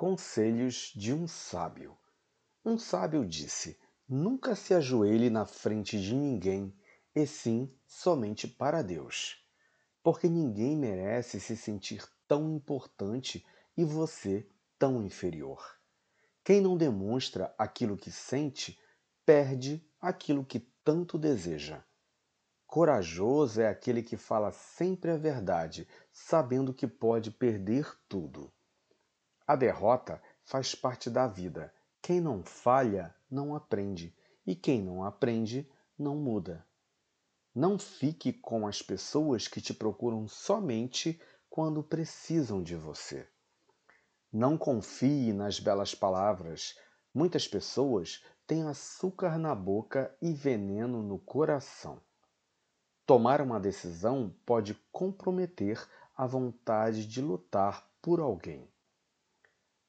Conselhos de um sábio. Um sábio disse: Nunca se ajoelhe na frente de ninguém, e sim somente para Deus. Porque ninguém merece se sentir tão importante e você tão inferior. Quem não demonstra aquilo que sente, perde aquilo que tanto deseja. Corajoso é aquele que fala sempre a verdade, sabendo que pode perder tudo. A derrota faz parte da vida. Quem não falha, não aprende. E quem não aprende, não muda. Não fique com as pessoas que te procuram somente quando precisam de você. Não confie nas belas palavras. Muitas pessoas têm açúcar na boca e veneno no coração. Tomar uma decisão pode comprometer a vontade de lutar por alguém.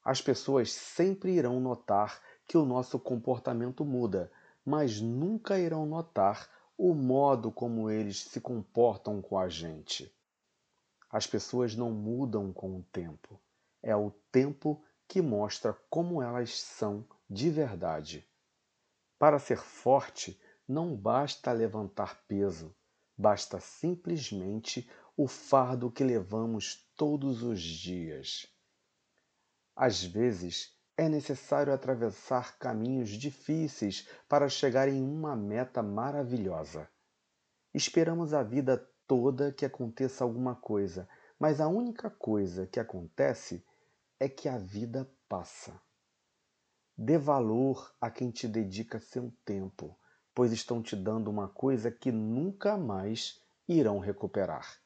As pessoas sempre irão notar que o nosso comportamento muda, mas nunca irão notar o modo como eles se comportam com a gente. As pessoas não mudam com o tempo. É o tempo que mostra como elas são de verdade. Para ser forte, não basta levantar peso, basta simplesmente o fardo que levamos todos os dias. Às vezes, é necessário atravessar caminhos difíceis para chegar em uma meta maravilhosa. Esperamos a vida toda que aconteça alguma coisa, mas a única coisa que acontece é que a vida passa. Dê valor a quem te dedica seu tempo, pois estão te dando uma coisa que nunca mais irão recuperar.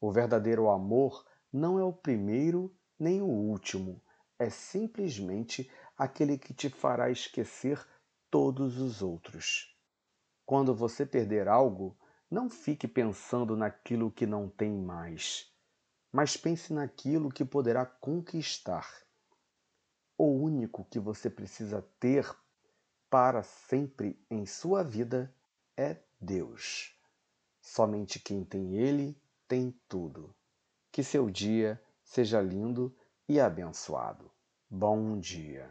O verdadeiro amor não é o primeiro nem o último, é simplesmente aquele que te fará esquecer todos os outros. Quando você perder algo, não fique pensando naquilo que não tem mais, mas pense naquilo que poderá conquistar. O único que você precisa ter para sempre em sua vida é Deus. Somente quem tem Ele tem tudo. Que seu dia seja lindo e abençoado. Bom dia.